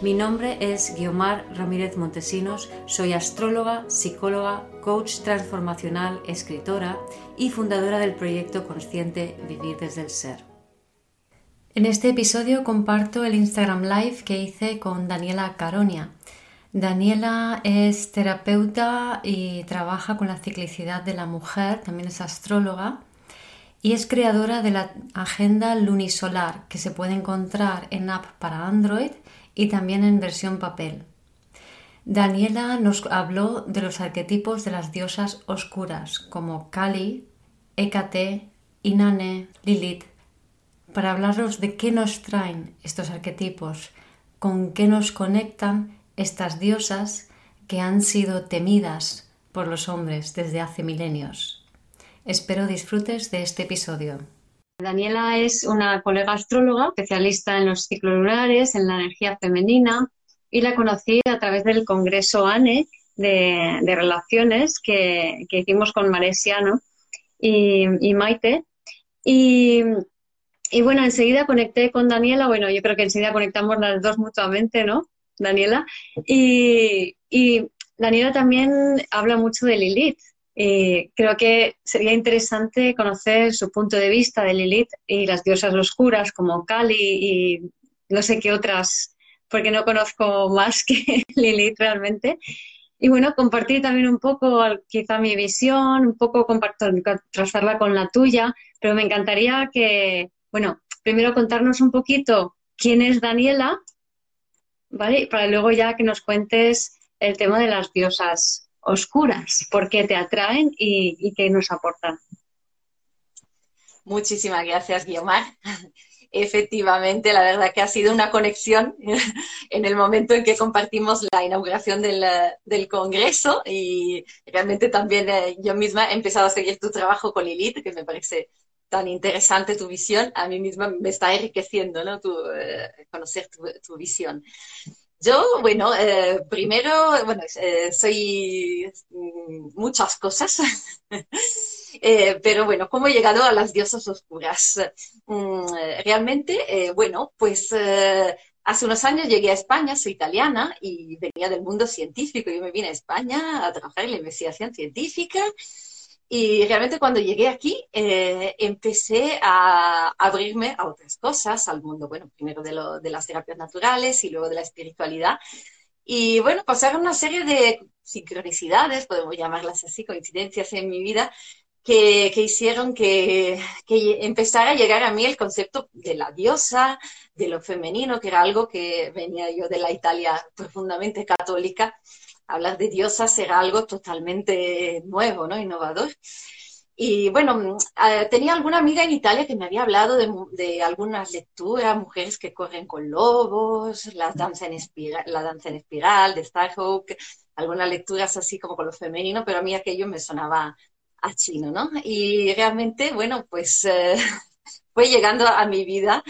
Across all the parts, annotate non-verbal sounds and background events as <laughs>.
Mi nombre es Guiomar Ramírez Montesinos, soy astróloga, psicóloga, coach transformacional, escritora y fundadora del proyecto consciente Vivir desde el Ser. En este episodio comparto el Instagram Live que hice con Daniela Caronia. Daniela es terapeuta y trabaja con la ciclicidad de la mujer, también es astróloga y es creadora de la agenda lunisolar que se puede encontrar en app para Android y también en versión papel. Daniela nos habló de los arquetipos de las diosas oscuras como Kali, Hécate, Inanne, Lilith, para hablaros de qué nos traen estos arquetipos, con qué nos conectan estas diosas que han sido temidas por los hombres desde hace milenios. Espero disfrutes de este episodio. Daniela es una colega astróloga, especialista en los ciclos lunares, en la energía femenina, y la conocí a través del Congreso ANE de, Relaciones que, hicimos con Maresiano y, Maite. Y, bueno, enseguida conecté con Daniela, bueno, yo creo que enseguida conectamos las dos mutuamente, ¿no? Daniela. Y, Daniela también habla mucho de Lilith, eh, creo que sería interesante conocer su punto de vista de Lilith y las diosas oscuras como Kali y no sé qué otras, porque no conozco más que <laughs> Lilith realmente. Y bueno, compartir también un poco quizá mi visión, un poco contrastarla con la tuya, pero me encantaría que, bueno, primero contarnos un poquito quién es Daniela, ¿vale? Para luego ya que nos cuentes el tema de las diosas oscuras, por qué te atraen y, qué nos aportan. Muchísimas gracias, Guiomar. Efectivamente, la verdad que ha sido una conexión en el momento en que compartimos la inauguración del, Congreso y realmente también eh, yo misma he empezado a seguir tu trabajo con Lilith, que me parece tan interesante tu visión. A mí misma me está enriqueciendo ¿no? tu, eh, conocer tu visión. Yo, bueno, eh, primero, bueno, eh, soy mm, muchas cosas, <laughs> eh, pero bueno, ¿cómo he llegado a las diosas oscuras? Mm, realmente, bueno, pues hace unos años llegué a España, soy italiana y venía del mundo científico. Yo me vine a España a trabajar en la investigación científica y realmente cuando llegué aquí eh, empecé a abrirme a otras cosas, al mundo, bueno, primero de, de las terapias naturales y luego de la espiritualidad. Y bueno, pasaron una serie de sincronicidades, podemos llamarlas así, coincidencias en mi vida, que, que hicieron que, que, empezara a llegar a mí el concepto de la diosa, de lo femenino, que era algo que venía yo de la Italia profundamente católica hablar de diosas era algo totalmente nuevo, ¿no? Innovador. Y bueno, eh, tenía alguna amiga en Italia que me había hablado de, algunas lecturas, mujeres que corren con lobos, la danza en espiral, la danza en espiral de Starhawk, algunas lecturas así como con lo femenino, pero a mí aquello me sonaba a chino, ¿no? Y realmente, bueno, pues eh, <laughs> fue llegando a mi vida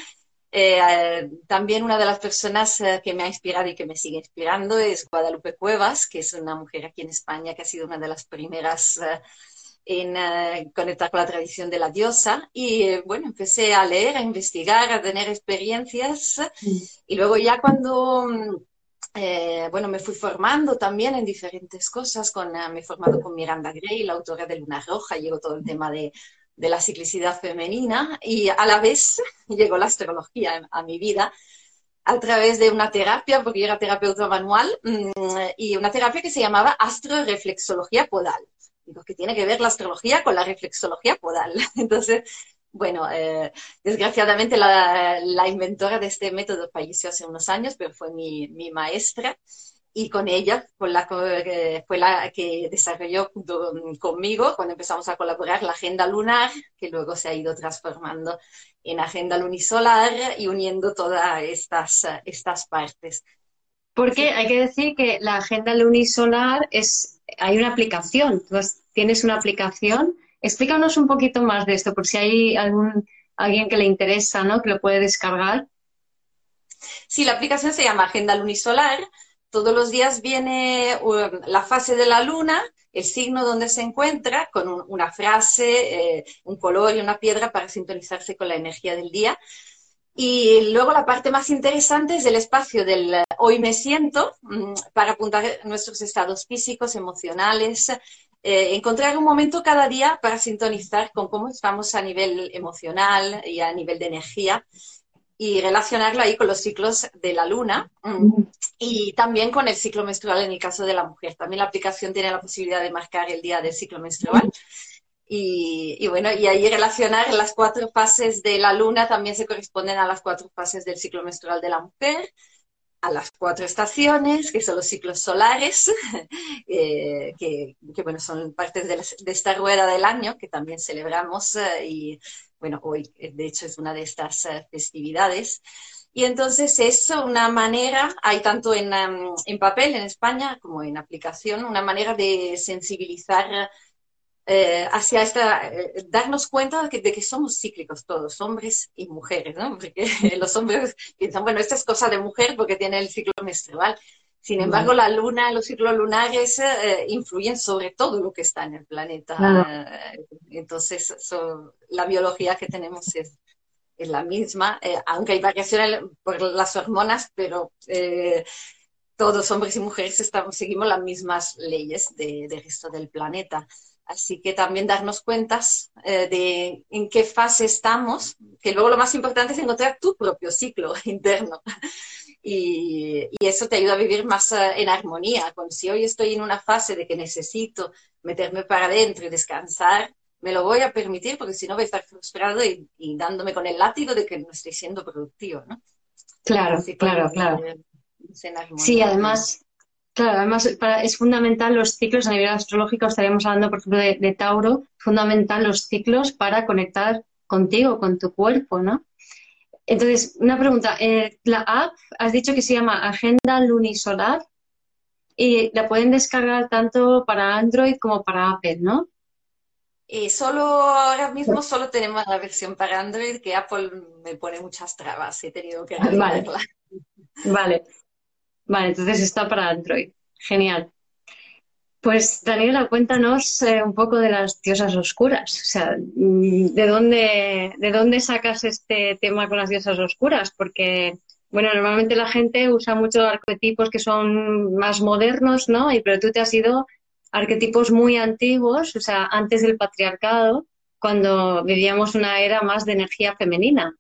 eh, también una de las personas eh, que me ha inspirado y que me sigue inspirando es Guadalupe Cuevas, que es una mujer aquí en España que ha sido una de las primeras eh, en conectar con la tradición de la diosa. Y bueno, empecé a leer, a investigar, a tener experiencias. Y luego ya cuando... bueno, me fui formando también en diferentes cosas. Con, me he formado con Miranda Gray, la autora de Luna Roja. Llegó todo el tema de de la ciclicidad femenina y a la vez <laughs> llegó la astrología a mi vida a través de una terapia, porque yo era terapeuta manual, mm, y una terapia que se llamaba astroreflexología podal. Digo, que tiene que ver la astrología con la reflexología podal. <laughs> Entonces, bueno, eh, desgraciadamente la, la, inventora de este método falleció hace unos años, pero fue mi, mi maestra y con ella con la, fue la que desarrolló junto conmigo cuando empezamos a colaborar la agenda lunar, que luego se ha ido transformando en agenda lunisolar y uniendo todas estas, estas partes. Porque hay que decir que la agenda lunisolar es, hay una aplicación, Entonces, tienes una aplicación. Explícanos un poquito más de esto, por si hay algún, alguien que le interesa, ¿no? Que lo puede descargar. Sí, la aplicación se llama Agenda Lunisolar. Todos los días viene um, la fase de la luna, el signo donde se encuentra, con una frase, eh, un color y una piedra para sintonizarse con la energía del día. Y luego la parte más interesante es el espacio del eh, hoy me siento mm, para apuntar nuestros estados físicos, emocionales, eh, encontrar un momento cada día para sintonizar con cómo estamos a nivel emocional y a nivel de energía y relacionarlo ahí con los ciclos de la luna mm, y también con el ciclo menstrual en el caso de la mujer. También la aplicación tiene la posibilidad de marcar el día del ciclo menstrual. Y, bueno, y ahí relacionar las cuatro fases de la luna también se corresponden a las cuatro fases del ciclo menstrual de la mujer, a las cuatro estaciones, que son los ciclos solares, <laughs> eh, que, bueno, son partes de, esta rueda del año que también celebramos eh, y bueno, hoy eh, de hecho es una de estas festividades. Y entonces es una manera, hay tanto en, em, en papel en España como en aplicación, una manera de sensibilizar eh, hacia esta, eh, darnos cuenta de que, somos cíclicos todos, hombres y mujeres, ¿no? Porque <laughs> los hombres piensan, bueno, esta es cosa de mujer porque tiene el ciclo menstrual. Sin embargo, la luna, los ciclos lunares eh, influyen sobre todo lo que está en el planeta. entonces, la biología que tenemos es, es la misma, aunque hay variaciones por las hormonas, pero todos, hombres y mujeres, estamos, seguimos las mismas leyes del resto del planeta. Así que también darnos cuentas eh, de en qué fase estamos, que luego lo más importante es encontrar tu propio ciclo <laughs> interno. Y, eso te ayuda a vivir más eh, en armonía. Con si hoy estoy en una fase de que necesito meterme para adentro y descansar, me lo voy a permitir porque si no voy a estar frustrado y, dándome con el látigo de que no estoy siendo productivo, ¿no? Claro, claro, claro. Sí, además, Claro, además es fundamental los ciclos a nivel astrológico, estaríamos hablando, por ejemplo, de, Tauro, fundamental los ciclos para conectar contigo, con tu cuerpo, ¿no? Entonces, una pregunta, eh, la app has dicho que se llama Agenda Lunisolar y la pueden descargar tanto para Android como para Apple, ¿no? Eh, solo ahora mismo solo tenemos la versión para Android que Apple me pone muchas trabas, he tenido que arreglarla. vale. Vale, entonces está para Android. Genial. Pues Daniela, cuéntanos eh, un poco de las diosas oscuras. O sea, mm, ¿de dónde, ¿de dónde sacas este tema con las diosas oscuras? Porque, bueno, normalmente la gente usa muchos arquetipos que son más modernos, ¿no? Y, pero tú te has ido arquetipos muy antiguos, o sea, antes del patriarcado, cuando vivíamos una era más de energía femenina.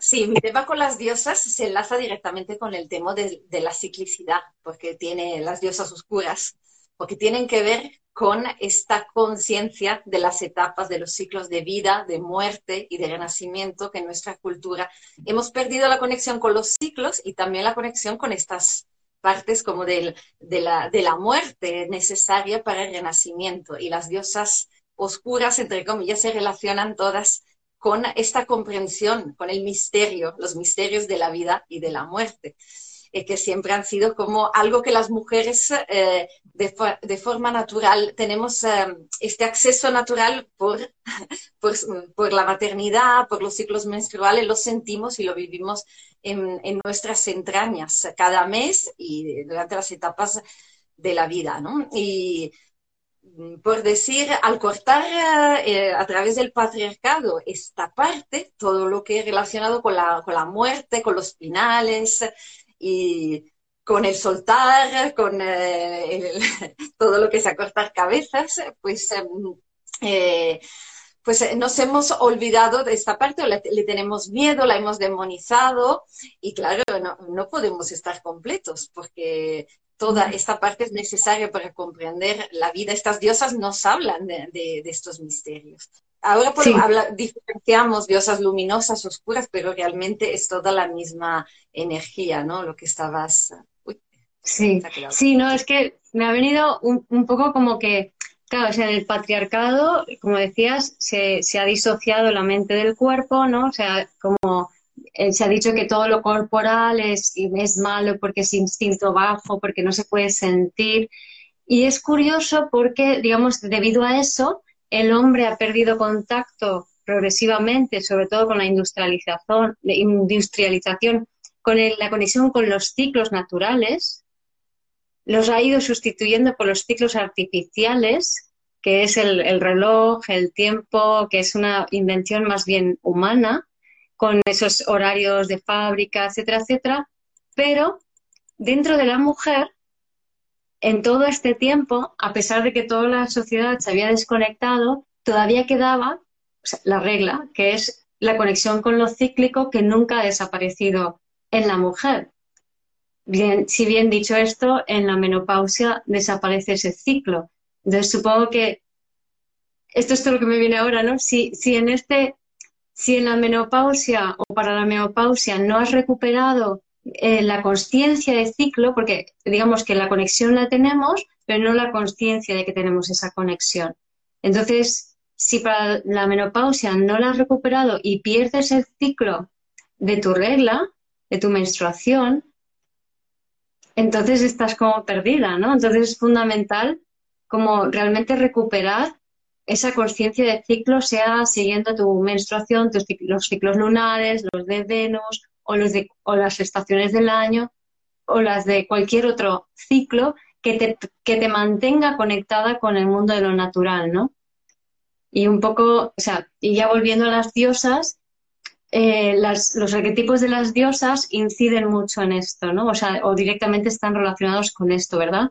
Sí, mi tema con las diosas se enlaza directamente con el tema de, la ciclicidad, porque tiene las diosas oscuras, porque tienen que ver con esta conciencia de las etapas de los ciclos de vida, de muerte y de renacimiento que en nuestra cultura hemos perdido la conexión con los ciclos y también la conexión con estas partes como de, la, de la muerte necesaria para el renacimiento. Y las diosas oscuras, entre comillas, se relacionan todas con esta comprensión, con el misterio, los misterios de la vida y de la muerte, eh, que siempre han sido como algo que las mujeres eh, de, forma natural tenemos eh, este acceso natural <laughs> por, por, la maternidad, por los ciclos menstruales, lo sentimos y lo vivimos en, en nuestras entrañas cada mes y durante las etapas de la vida, ¿no? Y, por decir, al cortar eh, a través del patriarcado esta parte, todo lo que es relacionado con la, con la muerte, con los finales y con el soltar, con eh, <laughs> todo lo que es a cortar cabezas, pues, em, eh, pues nos hemos olvidado de esta parte, le, le, tenemos miedo, la hemos demonizado y claro, no, no podemos estar completos porque toda esta parte es necesaria para comprender la vida. Estas diosas nos hablan de, estos misterios. Ahora pues, diferenciamos diosas luminosas, oscuras, pero realmente es toda la misma energía, ¿no? Lo que estabas... sí, sí, no, es que me ha venido un, poco como que, claro, o sea, en el patriarcado, como decías, se, se, ha disociado la mente del cuerpo, ¿no? O sea, como eh, se ha dicho que todo lo corporal es, es malo porque es instinto bajo, porque no se puede sentir. Y es curioso porque, digamos, debido a eso, el hombre ha perdido contacto progresivamente, sobre todo con la industrialización, industrialización con la conexión con los ciclos naturales, los ha ido sustituyendo por los ciclos artificiales, que es el, reloj, el tiempo, que es una invención más bien humana, con esos horarios de fábrica, etcétera, etcétera. Pero dentro de la mujer, en todo este tiempo, a pesar de que toda la sociedad se había desconectado, todavía quedaba la regla, que es la conexión con lo cíclico que nunca ha desaparecido en la mujer. Bien, si bien dicho esto, en la menopausia desaparece ese ciclo. Entonces supongo que esto es todo lo que me viene ahora, ¿no? Si, si en este, si en la menopausia o para la menopausia no has recuperado eh, la conciencia de ciclo, porque digamos que la conexión la tenemos, pero no la conciencia de que tenemos esa conexión. Entonces, si para la menopausia no la has recuperado y pierdes el ciclo de tu regla, de tu menstruación, entonces estás como perdida, ¿no? Entonces es fundamental como realmente recuperar esa conciencia de ciclo, sea siguiendo tu menstruación, tus, los ciclos lunares, los de Venus o, los de, o las estaciones del año o las de cualquier otro ciclo que te, que te mantenga conectada con el mundo de lo natural, ¿no? Y un poco, o sea, y ya volviendo a las diosas, eh, los arquetipos de las diosas inciden mucho en esto, ¿no? O sea, o directamente están relacionados con esto, ¿verdad?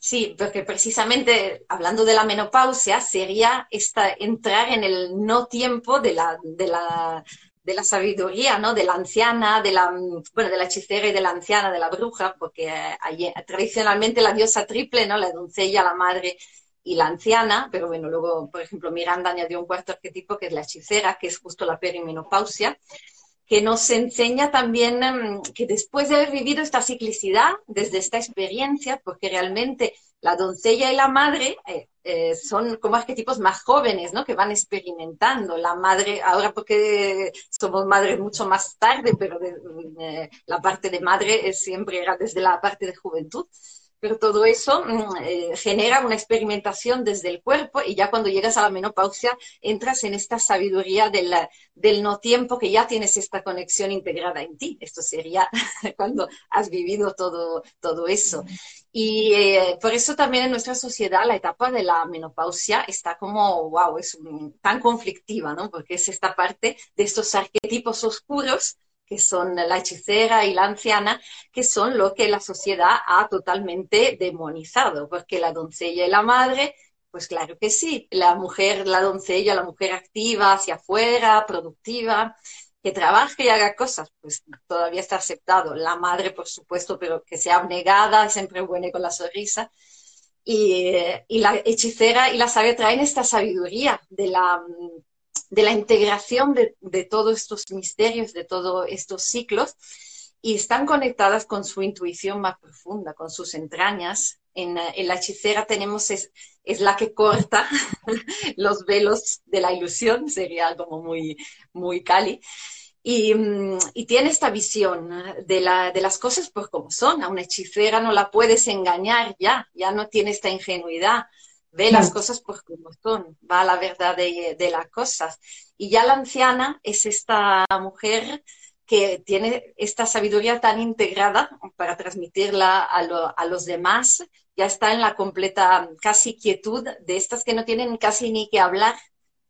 Sí, porque precisamente hablando de la menopausia sería esta, entrar en el no tiempo de la, de la, de la sabiduría, ¿no? De la anciana, de la, bueno, de la hechicera y de la anciana, de la bruja, porque eh, tradicionalmente la diosa triple, ¿no? La doncella, la madre y la anciana, pero bueno, luego, por ejemplo, Miranda añadió un cuarto arquetipo que es la hechicera, que es justo la perimenopausia, que nos enseña también em, que después de haber vivido esta ciclicidad, desde esta experiencia, porque realmente la doncella y la madre eh, eh, son como arquetipos más jóvenes, ¿no? Que van experimentando. La madre, ahora porque somos madres mucho más tarde, pero eh, la parte de madre siempre era desde la parte de juventud pero todo eso mm, eh, genera una experimentación desde el cuerpo y ya cuando llegas a la menopausia entras en esta sabiduría del, del no tiempo que ya tienes esta conexión integrada en ti. Esto sería <laughs> cuando has vivido todo, todo eso. Y eh, por eso también en nuestra sociedad la etapa de la menopausia está como, wow, es tan conflictiva, ¿no? Porque es esta parte de estos arquetipos oscuros que son la hechicera y la anciana, que son lo que la sociedad ha totalmente demonizado, porque la doncella y la madre, pues claro que sí, la mujer, la doncella, la mujer activa, hacia afuera, productiva, que trabaje y haga cosas, pues todavía está aceptado. La madre, por supuesto, pero que sea abnegada, siempre buena con la sonrisa. Y, y, la hechicera y la sabia traen esta sabiduría de la, de la integración de, todos estos misterios, de todos estos ciclos, y están conectadas con su intuición más profunda, con sus entrañas. En, la hechicera tenemos, es, es la que corta <laughs> los velos de la ilusión, sería como muy, muy cali. Y, y, tiene esta visión de, la, de, las cosas por como son. A una hechicera no la puedes engañar ya, ya no tiene esta ingenuidad ve las cosas por como son, va a la verdad de, las cosas. Y ya la anciana es esta mujer que tiene esta sabiduría tan integrada para transmitirla a, los demás, ya está en la completa casi quietud de estas que no tienen casi ni que hablar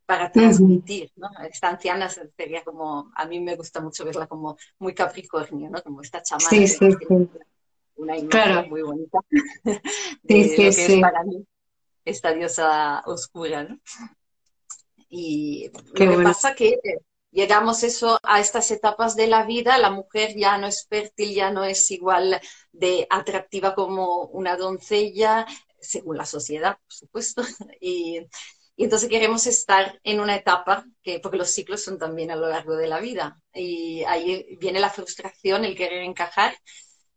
para transmitir, Esta anciana sería como, a mí me gusta mucho verla como muy capricornio, ¿no? Como esta chamana. Sí, sí, Una imagen muy bonita. sí, sí, para mí esta diosa oscura, ¿no? Y lo que pasa que llegamos eso a estas etapas de la vida, la mujer ya no es fértil, ya no es igual de atractiva como una doncella, según la sociedad, por supuesto, <laughs> y, y entonces queremos estar en una etapa que, porque los ciclos son también a lo largo de la vida, y ahí viene la frustración, el querer encajar,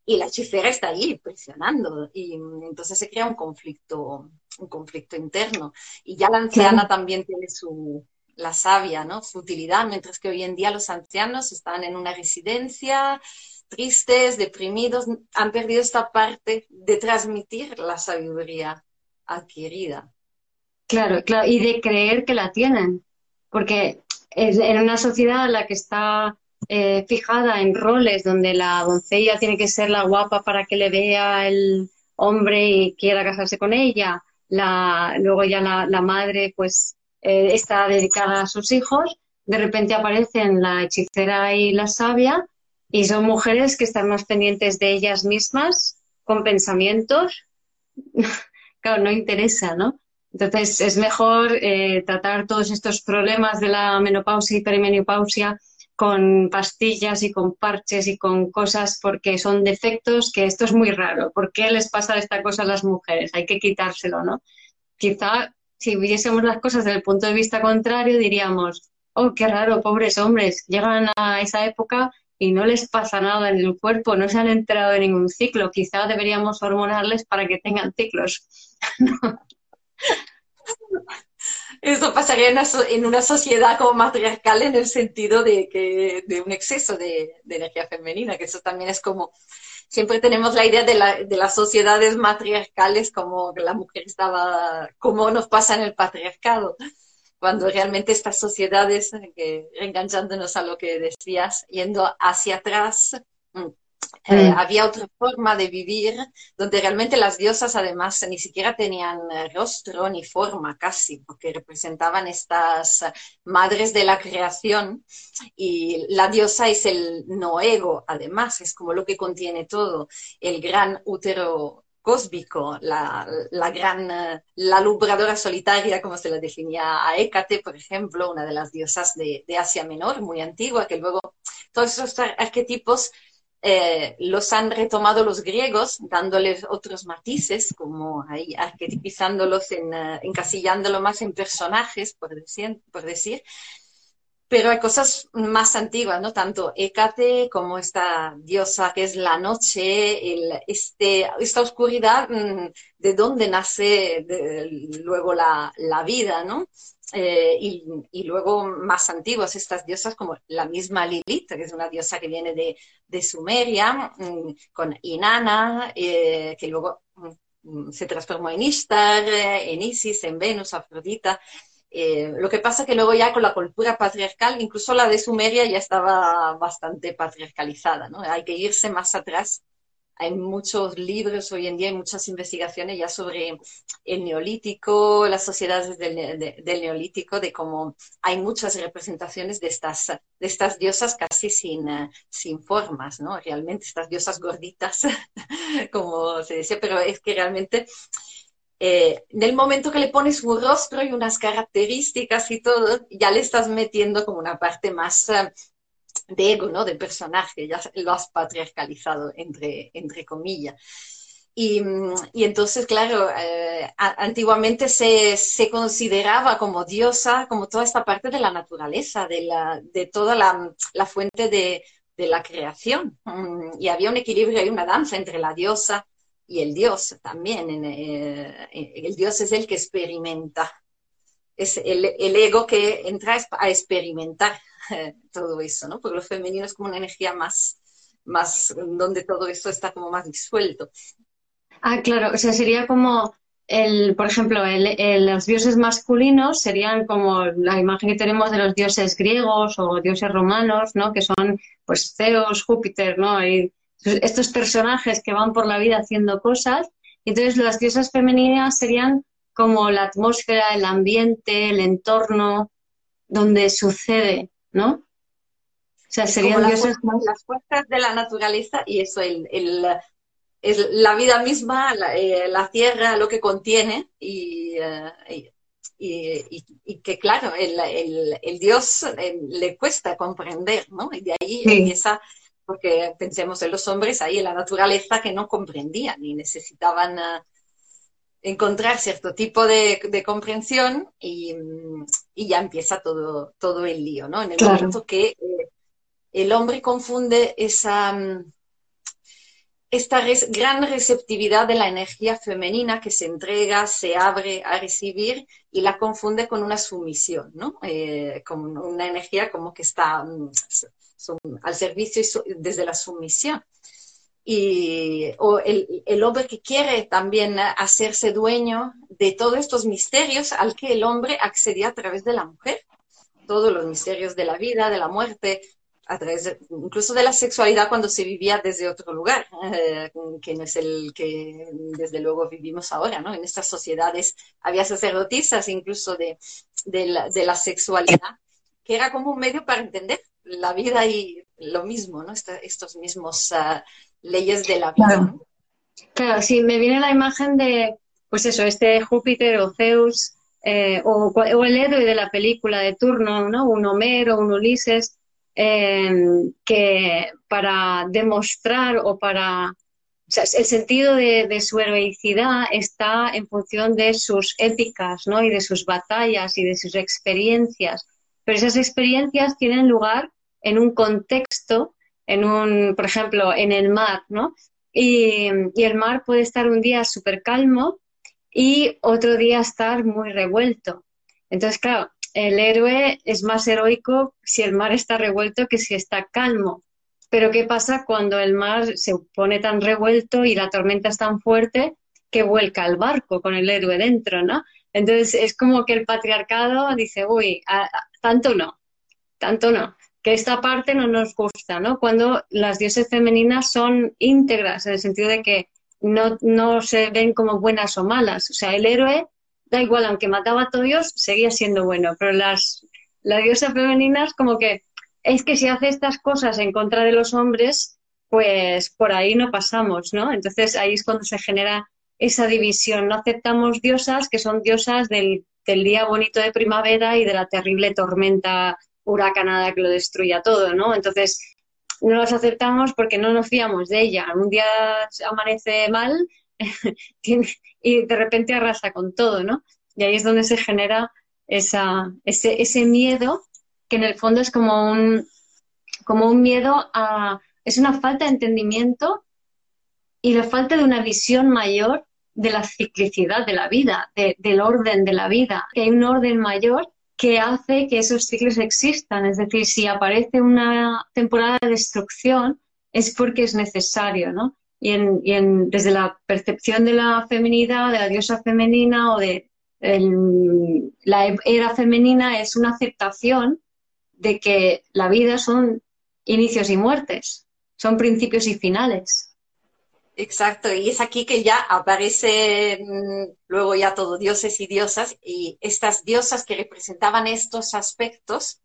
y la hechicera está ahí presionando y entonces se crea un conflicto, un conflicto interno. Y ya la anciana también tiene su, la savia, ¿no? Su utilidad, mientras que hoy en día los ancianos están en una residencia, tristes, deprimidos, han perdido esta parte de transmitir la sabiduría adquirida. Claro, claro, y de creer que la tienen, porque en una sociedad en la que está eh, fijada en roles donde la doncella tiene que ser la guapa para que le vea el hombre y quiera casarse con ella, la, luego ya la, madre pues eh, está dedicada a sus hijos, de repente aparecen la hechicera y la sabia y son mujeres que están más pendientes de ellas mismas, con pensamientos. <laughs> claro, no interesa, ¿no? Entonces es mejor eh, tratar todos estos problemas de la menopausia y perimenopausia con pastillas y con parches y con cosas porque son defectos que esto es muy raro. ¿Por qué les pasa esta cosa a las mujeres? Hay que quitárselo, ¿no? Quizá si viésemos las cosas desde el punto de vista contrario diríamos, oh, qué raro, pobres hombres, llegan a esa época y no les pasa nada en el cuerpo, no se han enterado de ningún ciclo. Quizá deberíamos hormonarles para que tengan ciclos. <laughs> Eso pasaría en una, sociedad como matriarcal en el sentido de, que, de un exceso de, energía femenina, que eso también es como, siempre tenemos la idea de, la, de las sociedades matriarcales como la mujer estaba, como nos pasa en el patriarcado, cuando realmente estas sociedades, que, enganchándonos a lo que decías, yendo hacia atrás, mm, eh, mm. había otra forma de vivir donde realmente las diosas además ni siquiera tenían eh, rostro ni forma casi, porque representaban estas madres de la creación y la diosa es el no ego, además, es como lo que contiene todo, el gran útero cósmico, la, gran, eh, la lubradora solitaria, como se la definía a Hécate, por ejemplo, una de las diosas de, de Asia Menor, muy antigua, que luego todos esos arquetipos eh, los han retomado los griegos, dándoles otros matices, como ahí arquetipizándolos, en, uh, encasillándolo más en personajes, por decir, por decir. Pero hay cosas más antiguas, ¿no? Tanto Hécate como esta diosa que es la noche, el, este, esta oscuridad, mm, de dónde nace luego la, la vida, ¿no? Eh, y, luego más antiguas, estas diosas como la misma Lilith, que es una diosa que viene de, de Sumeria, mm, con Inanna, eh, que luego mm, se transformó en Ishtar, eh, en Isis, en Venus, Afrodita. lo que pasa que luego ya con la cultura patriarcal, incluso la de Sumeria ya estaba bastante patriarcalizada, ¿no? Hay que irse más atrás hay muchos libros hoy en día, hay muchas investigaciones ya sobre el neolítico, las sociedades del, neolítico, de cómo hay muchas representaciones de estas, de estas diosas casi sin, sin formas, ¿no? Realmente estas diosas gorditas, <laughs> como se decía, pero es que realmente eh, en el momento que le pones un rostro y unas características y todo, ya le estás metiendo como una parte más de ego, ¿no? De personaje, ya lo has patriarcalizado, entre, entre comillas. Y, entonces, claro, eh, antiguamente se, se, consideraba como diosa, como toda esta parte de la naturaleza, de, la, de toda la, la fuente de, de, la creación. Mm, y había un equilibrio y una danza entre la diosa y el dios también. Eh, el dios es el que experimenta, es el, el ego que entra a experimentar <laughs> todo eso, ¿no? Porque lo femenino es como una energía más, más, donde todo esto está como más disuelto. Ah, claro, o sea, sería como el, por ejemplo, el, los dioses masculinos serían como la imagen que tenemos de los dioses griegos o dioses romanos, ¿no? Que son, pues, Zeus, Júpiter, ¿no? Y estos personajes que van por la vida haciendo cosas. Entonces, las diosas femeninas serían como la atmósfera, el ambiente, el entorno donde sucede ¿no? O sea, serían las, fuerzas de la naturaleza y eso, el, es la vida misma, eh, la, tierra, lo que contiene y, eh, y, que claro, el, el, Dios eh, le cuesta comprender, ¿no? Y de ahí empieza, porque pensemos en los hombres, ahí en la naturaleza que no comprendían y necesitaban encontrar cierto tipo de, comprensión y, ya empieza todo, todo el lío, ¿no? En el momento que eh, el hombre confunde esa, esta gran receptividad de la energía femenina que se entrega, se abre a recibir y la confunde con una sumisión, ¿no? Eh, con una energía como que está mm, al servicio desde la sumisión. Y o el, el, hombre que quiere también hacerse dueño de todos estos misterios al que el hombre accedía a través de la mujer. Todos los misterios de la vida, de la muerte, a través incluso de la sexualidad cuando se vivía desde otro lugar, eh, que no es el que desde luego vivimos ahora, ¿no? En estas sociedades había sacerdotisas incluso de, de, la, sexualidad, que era como un medio para entender la vida y lo mismo, ¿no? estos mismos ah, leyes de la vida. Claro. sí, me viene la imagen de, pues eso, este Júpiter o Zeus, eh, o, o, el héroe de la película de turno, ¿no? Un Homero, un Ulises, Em, que para demostrar o para... el sentido de, su heroicidad está en función de sus épicas, ¿no? Y de sus batallas y de sus experiencias. Pero esas experiencias tienen lugar en un contexto, en un, por ejemplo, en el mar, ¿no? Y, el mar puede estar un día súper calmo y otro día estar muy revuelto. Entonces, claro, el héroe es más heroico si el mar está revuelto que si está calmo. Pero ¿qué pasa cuando el mar se pone tan revuelto y la tormenta es tan fuerte que vuelca el barco con el héroe dentro, ¿no? Entonces es como que el patriarcado dice, uy, tanto no, tanto no, que esta parte no nos gusta, ¿no? Cuando las dioses femeninas son íntegras, en el sentido de que no, no se ven como buenas o malas. O sea, el héroe da igual, aunque mataba a todos, seguía siendo bueno. Pero las, las diosas femeninas, como que es que si hace estas cosas en contra de los hombres, pues por ahí no pasamos, ¿no? Entonces ahí es cuando se genera esa división. No aceptamos diosas que son diosas del, del día bonito de primavera y de la terrible tormenta huracanada que lo destruya todo, ¿no? Entonces no las aceptamos porque no nos fiamos de ella. Un día amanece mal <laughs> y de repente arrasa con todo, ¿no? Y ahí es donde se genera ese, ese miedo, que en el fondo es como un, como un miedo a... es una falta de entendimiento y la falta de una visión mayor de la ciclicidad de la vida, del orden de la vida, que hay un orden mayor que hace que esos ciclos existan. Es decir, si aparece una temporada de destrucción, es porque es necesario, ¿no? y, en, desde la percepción de la feminidad, de la diosa femenina o de la era femenina es una aceptación de que la vida son inicios y muertes, son principios y finales. Exacto, y es aquí que ya aparece luego ya todo dioses y diosas, y estas diosas que representaban estos aspectos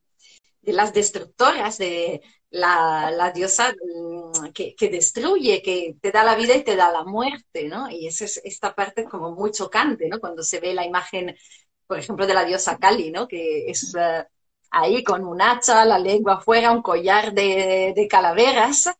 de las destructoras, de, la, diosa mm, que, destruye, que te da la vida y te da la muerte, ¿no? Y esa es esta parte como muy chocante, ¿no? Cuando se ve la imagen, por ejemplo, de la diosa Kali, ¿no? Que es eh, ahí con un hacha, la lengua afuera, un collar de, calaveras.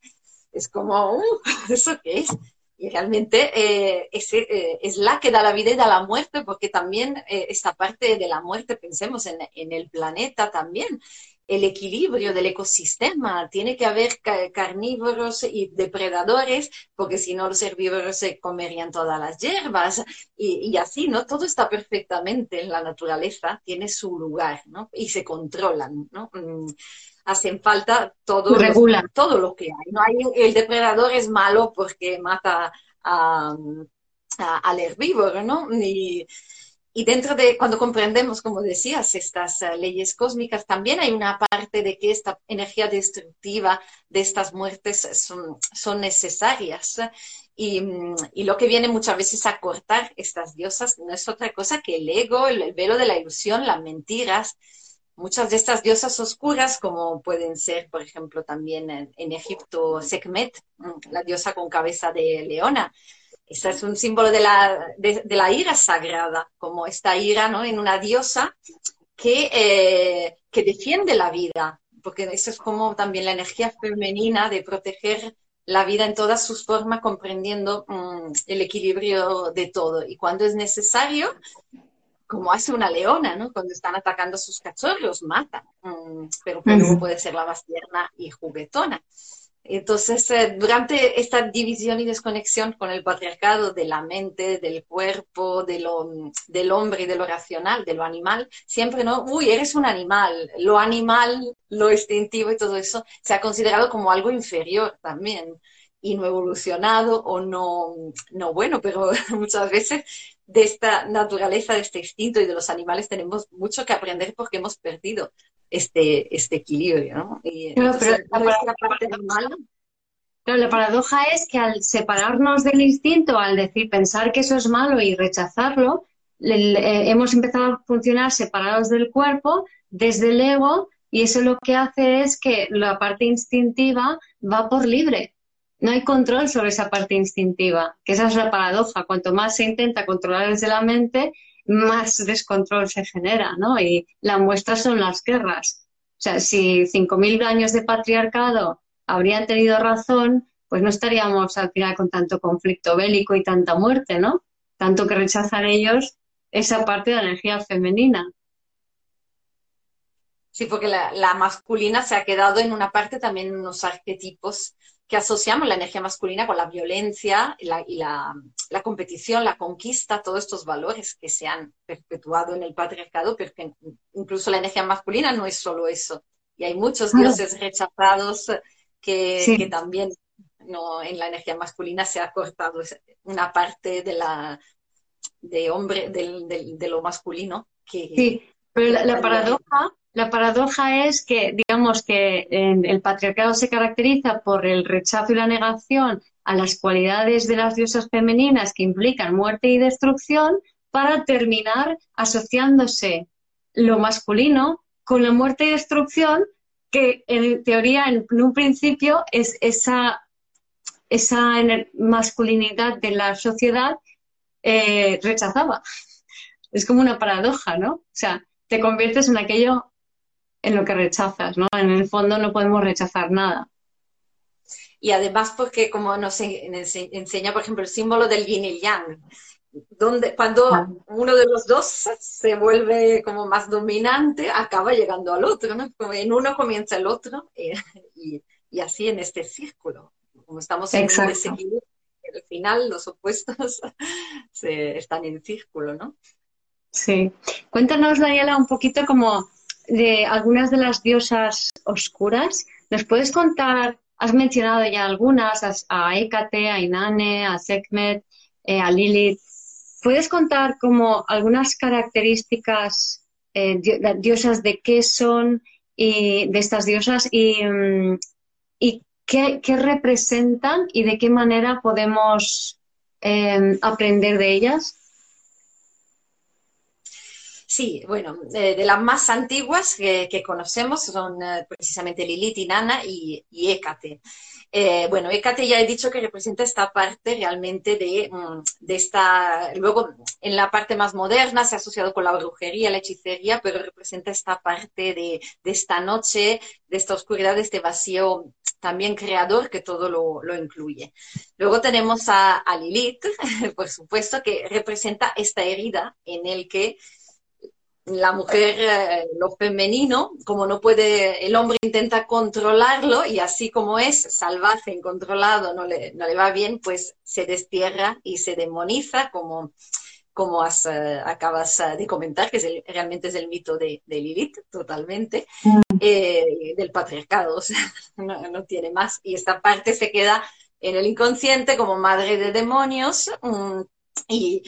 Es como, uh, <laughs> ¿eso qué es? Y realmente eh, eh, es la que da la vida y da la muerte, porque también esta parte de la muerte, pensemos en, en el planeta también, el equilibrio del ecosistema. Tiene que haber carnívoros y depredadores, porque si no los herbívoros se comerían todas las hierbas. Y, así, ¿no? Todo está perfectamente en la naturaleza, tiene su lugar, ¿no? Y se controlan, ¿no? Mm, hacen falta todo, Lo, todo lo que hay. No hay. El depredador es malo porque mata al herbívoro, ¿no? Y dentro de, cuando comprendemos, como decías, estas eh, leyes cósmicas, también hay una parte de que esta energía destructiva de estas muertes son, son necesarias. Y, y, lo que viene muchas veces a cortar estas diosas no es otra cosa que el ego, el, velo de la ilusión, las mentiras. Muchas de estas diosas oscuras, como pueden ser, por ejemplo, también en, en Egipto, Sekhmet, mm, la diosa con cabeza de leona, ese es un símbolo de la, de, la ira sagrada, como esta ira ¿no? en una diosa que, eh, que defiende la vida, porque eso es como también la energía femenina de proteger la vida en todas sus formas, comprendiendo mm, el equilibrio de todo. Y cuando es necesario, como hace una leona, ¿no? Cuando están atacando a sus cachorros, mata, mm, pero luego puede ser la más tierna y juguetona. Entonces, eh, durante esta división y desconexión con el patriarcado de la mente, del cuerpo, de lo, del hombre y de lo racional, de lo animal, siempre no, uy, eres un animal, lo animal, lo instintivo y todo eso se ha considerado como algo inferior también y no evolucionado o no, no bueno, pero <laughs> muchas veces de esta naturaleza, de este instinto y de los animales tenemos mucho que aprender porque hemos perdido este, este equilibrio, ¿no? pero la, parte Pero la paradoja es que al separarnos del instinto, al decir, pensar que eso es malo y rechazarlo, eh, hemos empezado a funcionar separados del cuerpo, desde el ego, y eso lo que hace es que la parte instintiva va por libre. No hay control sobre esa parte instintiva, que esa es la paradoja. Cuanto más se intenta controlar desde la mente, más descontrol se genera, ¿no? Y la muestra son las guerras. O sea, si 5.000 años de patriarcado habrían tenido razón, pues no estaríamos al final con tanto conflicto bélico y tanta muerte, ¿no? Tanto que rechazan ellos esa parte de la energía femenina. Sí, porque la, la masculina se ha quedado en una parte también en unos arquetipos que asociamos la energía masculina con la violencia y, la, competición, la conquista, todos estos valores que se han perpetuado en el patriarcado, porque incluso la energía masculina no es solo eso. Y hay muchos dioses rechazados que, también no, en la energía masculina se ha cortado una parte de la de hombre, de lo masculino. Que, sí, pero la paradoja la paradoja es que, digamos que el patriarcado se caracteriza por el rechazo y la negación a las cualidades de las diosas femeninas que implican muerte y destrucción para terminar asociándose lo masculino con la muerte y destrucción que en teoría en un principio es esa, esa masculinidad de la sociedad eh, rechazaba. Es como una paradoja, ¿no? O sea, te conviertes en aquello en lo que rechazas, ¿no? En el fondo no podemos rechazar nada. Y además porque como nos enseña, por ejemplo, el símbolo del yin y yang, donde cuando uno de los dos se vuelve como más dominante, acaba llegando al otro, ¿no? En uno comienza el otro y, así en este círculo. Como estamos en un desequilibrio, al final los opuestos <laughs> se, están en círculo, ¿no? Sí. Cuéntanos, Daniela, un poquito como de algunas de las diosas oscuras. ¿Nos puedes contar? Has mencionado ya algunas, a Hécate, a Inanne, a Sekhmet, eh, a Lilith. ¿Puedes contar como algunas características eh, diosas de qué son y de estas diosas y, mm, qué, representan y de qué manera podemos eh, aprender de ellas? Sí, bueno, de, las más antiguas que, conocemos son eh, precisamente Lilith, Inanna y, y Hécate. Eh, bueno, Hécate ya he dicho que representa esta parte realmente de, mm, de, esta, luego en la parte más moderna se ha asociado con la brujería, la hechicería, pero representa esta parte de, esta noche, de esta oscuridad, de este vacío también creador que todo lo, lo incluye. Luego tenemos a, a Lilith, <laughs> por supuesto, que representa esta herida en el que la mujer, eh, lo femenino, como no puede, el hombre intenta controlarlo y así como es salvaje, incontrolado, no le, no le va bien, pues se destierra y se demoniza, como, como eh, acabas eh, de comentar, que realmente es el mito de, Lilith, totalmente, mm. del patriarcado, <laughs> o sea, no, tiene más. Y esta parte se queda en el inconsciente como madre de demonios mm, y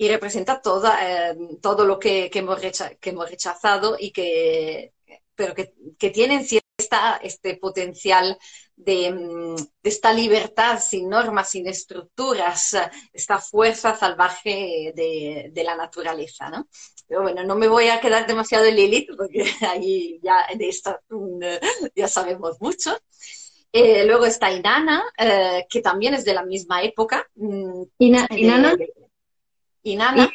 y representa toda, eh, todo lo que, que, hemos que, hemos rechazado y que, pero que, que tienen esta, este potencial de, mm, de, esta libertad sin normas, sin estructuras, esta fuerza salvaje de, de, la naturaleza, ¿no? Pero bueno, no me voy a quedar demasiado en Lilith porque <laughs> ahí ya de esto mm, ya sabemos mucho. Eh, luego está Inanna, eh, que también es de la misma época. Mm, Inanna y Nana.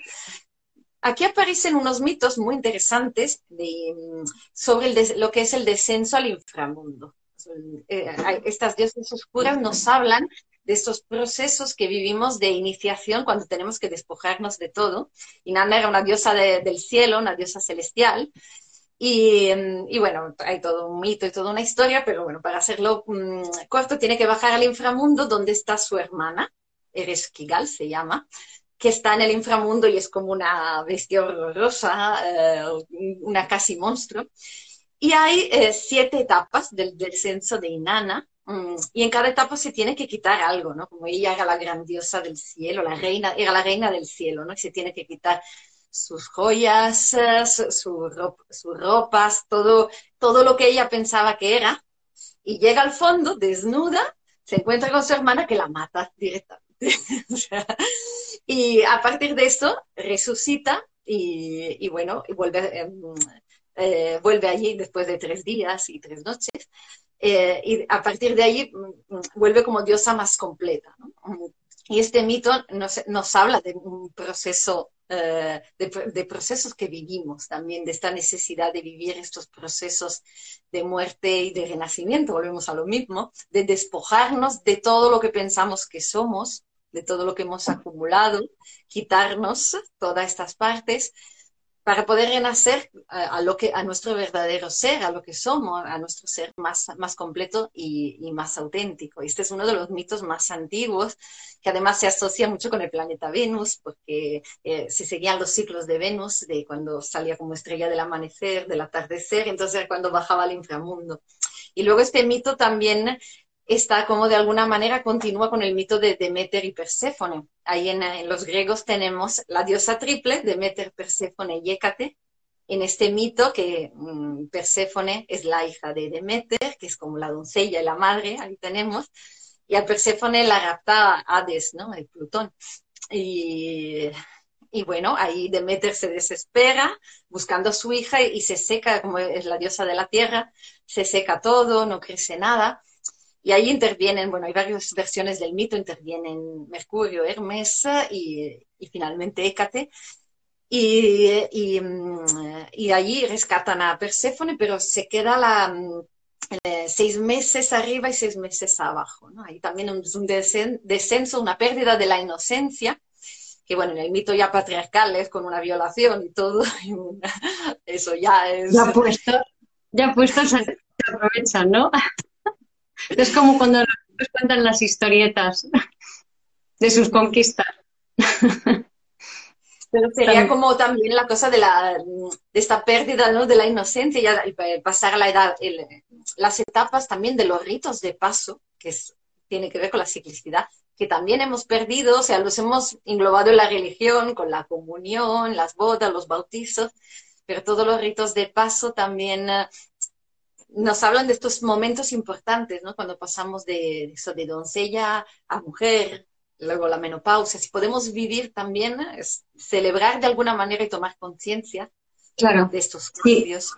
Aquí aparecen unos mitos muy interesantes sobre lo que es el descenso al inframundo. Eh, estas diosas oscuras nos hablan de estos procesos que vivimos de iniciación cuando tenemos que despojarnos de todo. Inanna era una diosa del cielo, una diosa celestial, Y, y, bueno, hay todo un mito y toda una historia, pero bueno, para hacerlo um, corto, tiene que bajar al inframundo donde está su hermana, Eresquigal se llama, que está en el inframundo y es como una bestia horrorosa, eh, una casi monstruo. Y hay eh, siete etapas del descenso de Inanna, mm, y en cada etapa se tiene que quitar algo, ¿no? Como ella era la grandiosa del cielo, la reina, era la reina del cielo, ¿no? Y se tiene que quitar sus joyas, eh, sus ropas, todo, todo lo que ella pensaba que era. Y llega al fondo, desnuda, se encuentra con su hermana que la mata directamente. <laughs> y a partir de eso resucita y, bueno, vuelve, em, eh, vuelve allí después de tres días y tres noches. Eh, y a partir de allí mm, vuelve como diosa más completa. Y este mito nos, nos habla de un proceso eh, de, procesos que vivimos también, de esta necesidad de vivir estos procesos de muerte y de renacimiento, volvemos a lo mismo, de despojarnos de todo lo que pensamos que somos, de todo lo que hemos acumulado, quitarnos todas estas partes para poder renacer a, lo que, a nuestro verdadero ser, a lo que somos, a nuestro ser más, más completo y, más auténtico. Este es uno de los mitos más antiguos, que además se asocia mucho con el planeta Venus, porque eh, se seguían los ciclos de Venus, de cuando salía como estrella del amanecer, del atardecer, entonces cuando bajaba al inframundo. Y luego este mito también está como de alguna manera continúa con el mito de Demeter y Perséfone. Ahí en, los griegos tenemos la diosa triple, Demeter, Perséfone y Hécate. En este mito que mm, Perséfone es la hija de Demeter, que es como la doncella y la madre, ahí tenemos, y a Perséfone la rapta Hades, ¿no? El Plutón. Y, y bueno, ahí Demeter se desespera buscando a su hija y se seca, como es la diosa de la tierra, se seca todo, no crece nada y ahí intervienen, bueno, hay varias versiones del mito, intervienen Mercurio, Hermes y, finalmente Hécate. Y, y, y, allí rescatan a Perséfone, pero se queda la, mm, eh, seis meses arriba y seis meses abajo. ¿no? Ahí también es un descenso, una pérdida de la inocencia, que bueno, en el mito ya patriarcal es con una violación y todo, <laughs> eso ya es... Ya puesto, ya puesto se aprovechan, ¿no? Es como cuando nos cuentan las historietas de sus conquistas. <laughs> Pero sería como también la cosa de, la, de esta pérdida ¿no? de la inocencia, ya pasar la edad, las etapas también de los ritos de paso, que tiene que ver con la ciclicidad, que también hemos perdido, o sea, los hemos englobado en la religión, con la comunión, las bodas, los bautizos, pero todos los ritos de paso también nos hablan de estos momentos importantes, ¿no? Cuando pasamos de, eso, de doncella a mujer, luego la menopausia, si podemos vivir también, celebrar de alguna manera y tomar conciencia claro. de estos cambios.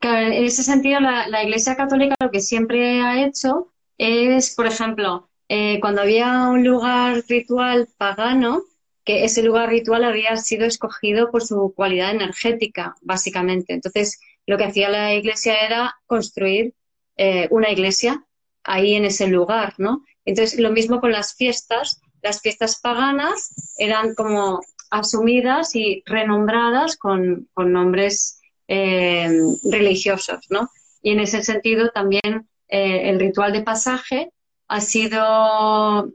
en ese sentido, la, Iglesia Católica lo que siempre ha hecho es, por ejemplo, eh, cuando había un lugar ritual pagano, que ese lugar ritual había sido escogido por su cualidad energética, básicamente. Entonces, lo que hacía la iglesia era construir eh, una iglesia ahí en ese lugar, ¿no? Entonces, lo mismo con las fiestas. Las fiestas paganas eran como asumidas y renombradas con, nombres eh, religiosos, ¿no? Y en ese sentido también eh, el ritual de pasaje ha sido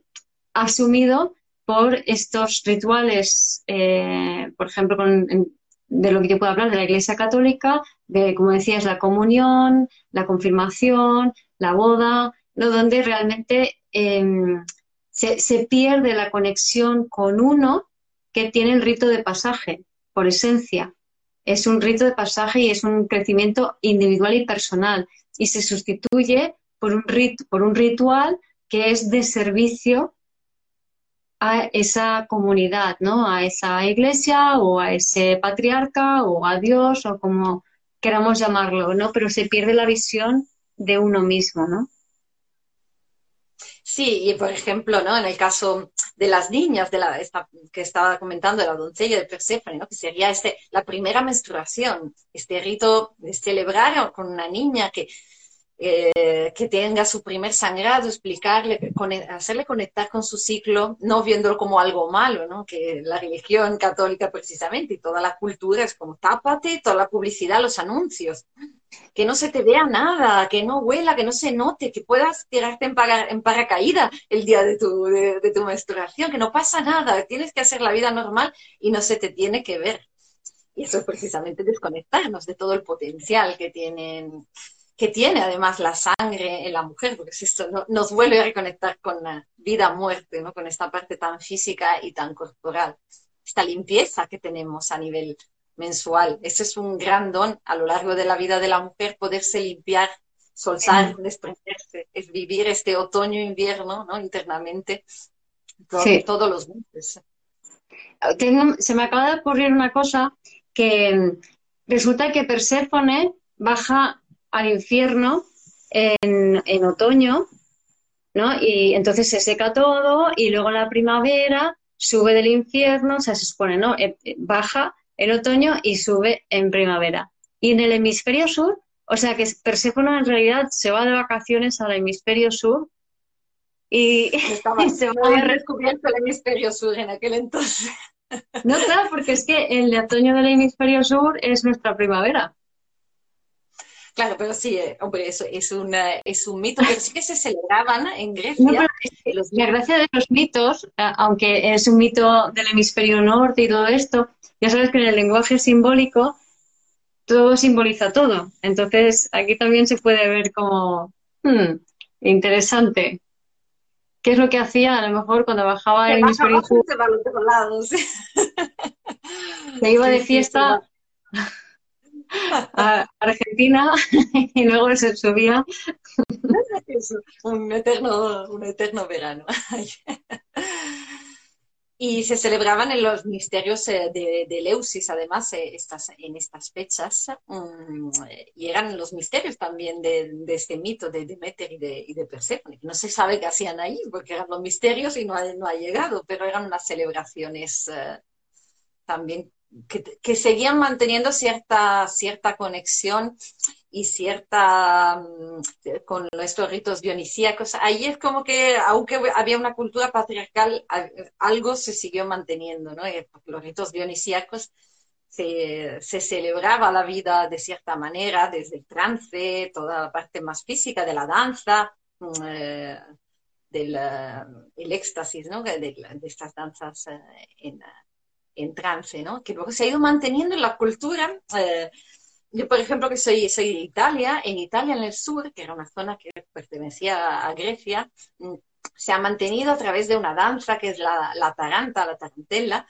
asumido por estos rituales, por ejemplo, con, de lo que yo puedo hablar de la Iglesia Católica, de, como decías, la comunión, la confirmación, la boda, ¿no? donde realmente em, se, pierde la conexión con uno que tiene el rito de pasaje, por esencia. Es un rito de pasaje y es un crecimiento individual y personal y se sustituye por un, por un ritual que es de servicio a esa comunidad, ¿no? A esa iglesia o a ese patriarca o a Dios o como queramos llamarlo, ¿no? Pero se pierde la visión de uno mismo, ¿no? Sí, y por ejemplo, ¿no? En el caso de las niñas, de la que estaba comentando, de la doncella de Perséfone, ¿no? Que sería este, la primera menstruación, este rito de celebrar con una niña que eh, que tenga su primer sangrado, explicarle, hacerle conectar con su ciclo, no viéndolo como algo malo, ¿no? Que la religión católica precisamente y toda la cultura es como tápate, toda la publicidad, los anuncios, que no se te vea nada, que no huela, que no se note, que puedas tirarte en, en paracaída el día de tu, de, de tu menstruación, que no pasa nada, tienes que hacer la vida normal y no se te tiene que ver. Y eso es precisamente desconectarnos de todo el potencial que tienen que tiene además la sangre en la mujer, porque esto nos vuelve a reconectar con la vida-muerte, ¿no? con esta parte tan física y tan corporal. Esta limpieza que tenemos a nivel mensual. Ese es un gran don a lo largo de la vida de la mujer, poderse limpiar, soltar, desprenderse, es vivir este otoño-invierno ¿no? internamente todos los meses. se me acaba de ocurrir una cosa que resulta que Perséfone baja al infierno en, en otoño, ¿no? Y entonces se seca todo y luego en la primavera sube del infierno, o sea, se supone, ¿no? Eh, eh, baja en otoño y sube en primavera. Y en el hemisferio sur, o sea que Perséfone en realidad se va de vacaciones al hemisferio sur y, <laughs> se va a descubierto el hemisferio sur en aquel entonces. No, claro, porque es que el otoño del hemisferio sur es nuestra primavera. Claro, pero sí, eh, hombre, eso es, una, es un mito, pero sí que se celebraban en Grecia. La gracia de los mitos, aunque es un mito del hemisferio norte y todo esto, ya sabes que en el lenguaje simbólico todo simboliza todo. Entonces, aquí también se puede ver como hmm, interesante. ¿Qué es lo que hacía a lo mejor cuando bajaba el hemisferio sur? Se iba de fiesta Argentina <laughs> y luego se subía. un, eterno, un eterno verano. <laughs> y se celebraban en los misterios eh, de, de Leusis, además, eh, estas, en estas fechas, mm, y eran los misterios también de, de este mito de Demeter y de, y. No se sabe qué hacían ahí, porque eran los misterios y no ha, no ha llegado, pero eran unas celebraciones uh, también que, seguían manteniendo cierta, cierta conexión y cierta mm, con nuestros ritos dionisíacos. Ahí es como que, aunque había una cultura patriarcal, algo se siguió manteniendo, ¿no? Eh, los ritos dionisíacos se, se, celebraba la vida de cierta manera, desde el trance, toda la parte más física de la danza, mm, eh, del el éxtasis, ¿no? De, de estas danzas eh, en, en trance, ¿no? Que luego se ha ido manteniendo en la cultura. Eh, yo, por ejemplo, que soy, soy de Italia, en Italia, en el sur, que era una zona que pertenecía a Grecia, mm, se ha mantenido a través de una danza que es la, la taranta, la tarantella,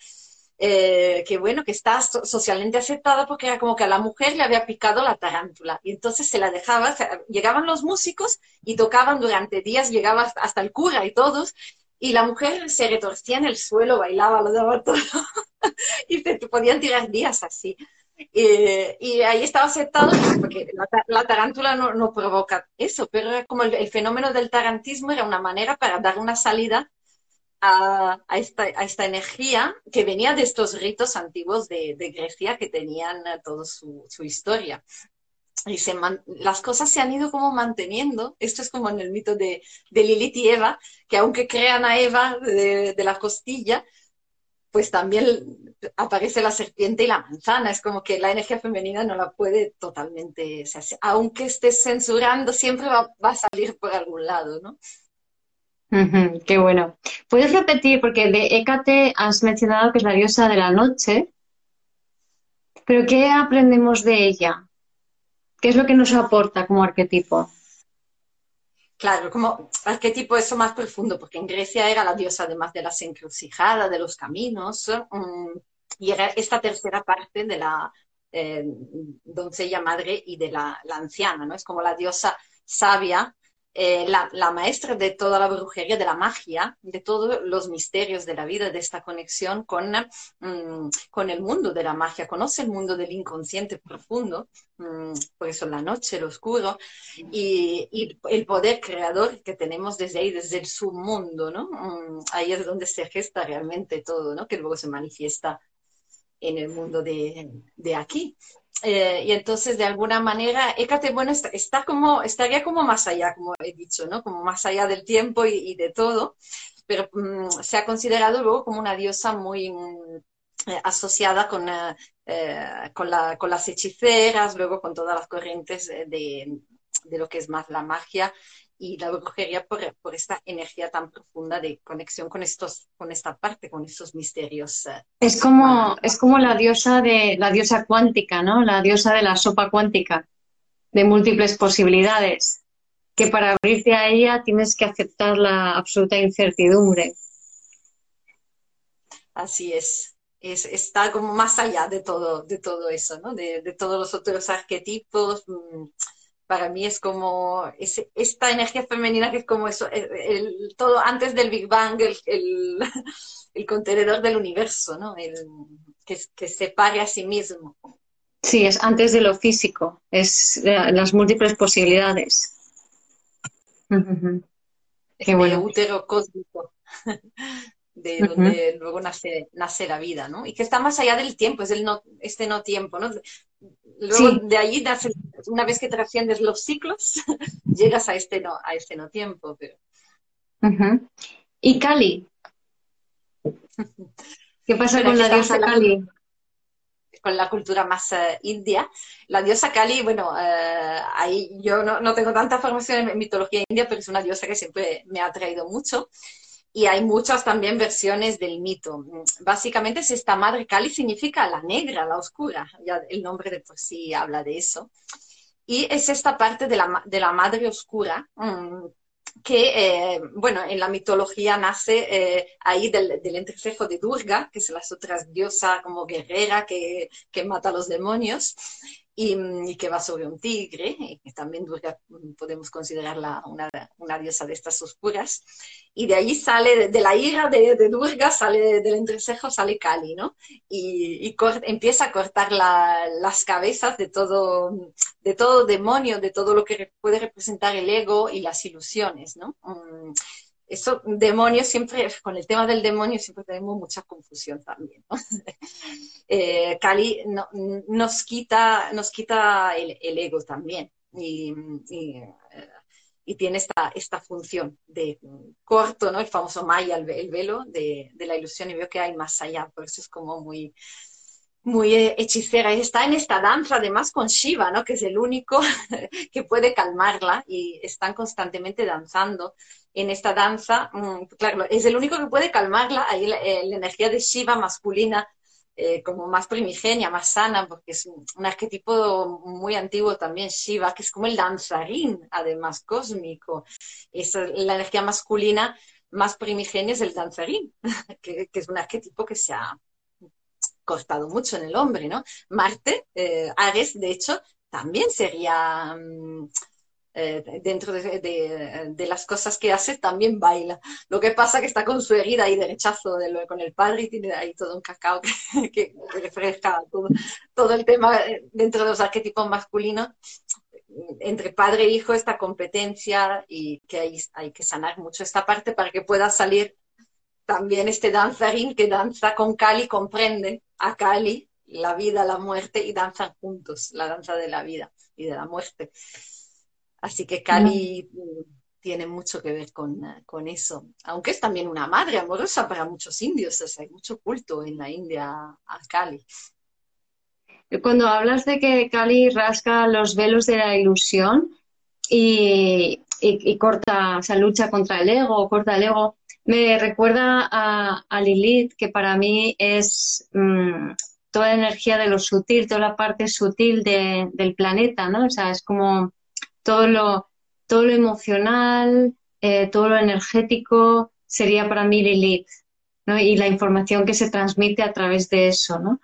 eh, que bueno, que está socialmente aceptada porque era como que a la mujer le había picado la tarántula y entonces se la dejaba, llegaban los músicos y tocaban durante días, llegaba hasta el cura y todos, y la mujer se retorcía en el suelo, bailaba, lo daba todo, <laughs> y te, podían tirar días así. y ahí estaba aceptado porque la, tarántula no, no, provoca eso, pero era como el, fenómeno del tarantismo era una manera para dar una salida a, a, esta, a, esta, energía que venía de estos ritos antiguos de, de Grecia que tenían toda su, su historia y se las cosas se han ido como manteniendo. Esto es como en el mito de, de Lilith y Eva, que aunque crean a Eva de, de, la costilla, pues también aparece la serpiente y la manzana. Es como que la energía femenina no la puede totalmente, aunque estés censurando, siempre va, va, a salir por algún lado, ¿no? qué bueno. ¿Puedes repetir? Porque de Hécate has mencionado que es la diosa de la noche, pero ¿qué aprendemos de ella? ¿Qué es lo que nos aporta como arquetipo? Claro, como arquetipo eso más profundo, porque en Grecia era la diosa además de las encrucijadas, de los caminos, um, y era esta tercera parte de la eh, doncella madre y de la, anciana, ¿no? Es como la diosa sabia eh, la, maestra de toda la brujería, de la magia, de todos los misterios de la vida, de esta conexión con, mm, con el mundo de la magia. Conoce el mundo del inconsciente profundo, mm, por eso la noche, el oscuro, y, el poder creador que tenemos desde ahí, desde el submundo, ¿no? Mm, ahí es donde se gesta realmente todo, ¿no? Que luego se manifiesta en el mundo de, de aquí. Eh, y entonces, de alguna manera, bueno, está, como, estaría como más allá, como he dicho, ¿no? Como más allá del tiempo y, de todo, pero mm, se ha considerado luego como una diosa muy mm, eh, asociada con, eh, con, la, con, las hechiceras, luego con todas las corrientes de, de lo que es más la magia y la brujería por, por, esta energía tan profunda de conexión con estos con esta parte con estos misterios eh, es como es como la diosa de la diosa cuántica no la diosa de la sopa cuántica de múltiples posibilidades que para abrirte a ella tienes que aceptar la absoluta incertidumbre. Así es. Es, está como más allá de todo, de todo eso, ¿no? De, de todos los otros arquetipos, mm, para mí es como esta energía femenina que es como eso, el, todo antes del Big Bang, el, el, <laughs> contenedor del universo, ¿no? que, que se pare a sí mismo. Sí, es antes de lo físico, es las múltiples posibilidades. Qué bueno. útero cósmico <laughs> de donde luego nace, nace la vida, ¿no? Y que está más allá del tiempo, es el no, este no tiempo, ¿no? Luego de ahí, una vez que trasciendes los ciclos, <laughs> llegas a este no, a este no tiempo. Pero... ¿Y Kali? ¿Qué pasa con la diosa Kali? Con la cultura más eh, india. La diosa Kali, bueno, eh, ahí yo no, no, tengo tanta formación en mitología india, pero es una diosa que siempre me ha atraído mucho y hay muchas también versiones del mito. Básicamente es esta madre Kali significa la negra, la oscura, ya el nombre de por sí habla de eso. Y es esta parte de la, de la madre oscura mm, que, eh, bueno, en la mitología nace eh, ahí del, del, entrecejo de Durga, que es la otra diosa como guerrera que, que mata a los demonios y, que va sobre un tigre, y que también podemos considerarla una, una, diosa de estas oscuras. Y de ahí sale, de la ira de, de Durga, sale del entrecejo, sale Kali, ¿no? Y, empieza a cortar las cabezas de todo, de todo demonio, de todo lo que puede representar el ego y las ilusiones, ¿no? Mm, eso, demonio siempre, <laughs> con el tema del demonio siempre tenemos mucha confusión también. ¿no? <laughs> eh, Cali nos quita, nos quita el, ego también y, y, tiene esta, esta función de corto, ¿no? El famoso maya, el, velo de, de, la ilusión y veo que hay más allá, por eso es como muy, muy hechicera y está en esta danza además con Shiva, ¿no? que es el único <laughs> que puede calmarla y están constantemente danzando en esta danza. Mm, claro, es el único que puede calmarla, ahí la, eh, energía de Shiva masculina eh, como más primigenia, más sana, porque es un arquetipo muy antiguo también, Shiva, que es como el danzarín, además cósmico. Es la energía masculina más primigenia es el danzarín, <laughs> que es un arquetipo que se ha costado mucho en el hombre, ¿no? Marte, eh, Ares, de hecho, también sería, mm, eh, dentro de, las cosas que hace, también baila. Lo que pasa que está con su herida ahí de rechazo con el padre y tiene ahí todo un cacao <laughs> que, refresca todo, el tema eh, dentro de los arquetipos masculinos entre padre e hijo esta competencia y que hay, hay que sanar mucho esta parte para que pueda salir también este danzarín que danza con Cali, comprende a Cali la vida, la muerte y danzan juntos la danza de la vida y de la muerte. Así que Cali tiene mucho que ver con, eso, aunque es también una madre amorosa para muchos indios, hay mucho culto en la India a Cali. Cuando hablas de que Cali rasca los velos de la ilusión y, corta, o sea, lucha contra el ego, corta el ego, me recuerda a, Lilith, que para mí es mm, toda la energía de lo sutil, toda la parte sutil del planeta, ¿no? O sea, es como todo lo, todo lo emocional, eh, todo lo energético sería para mí Lilith, ¿no? Y la información que se transmite a través de eso, ¿no?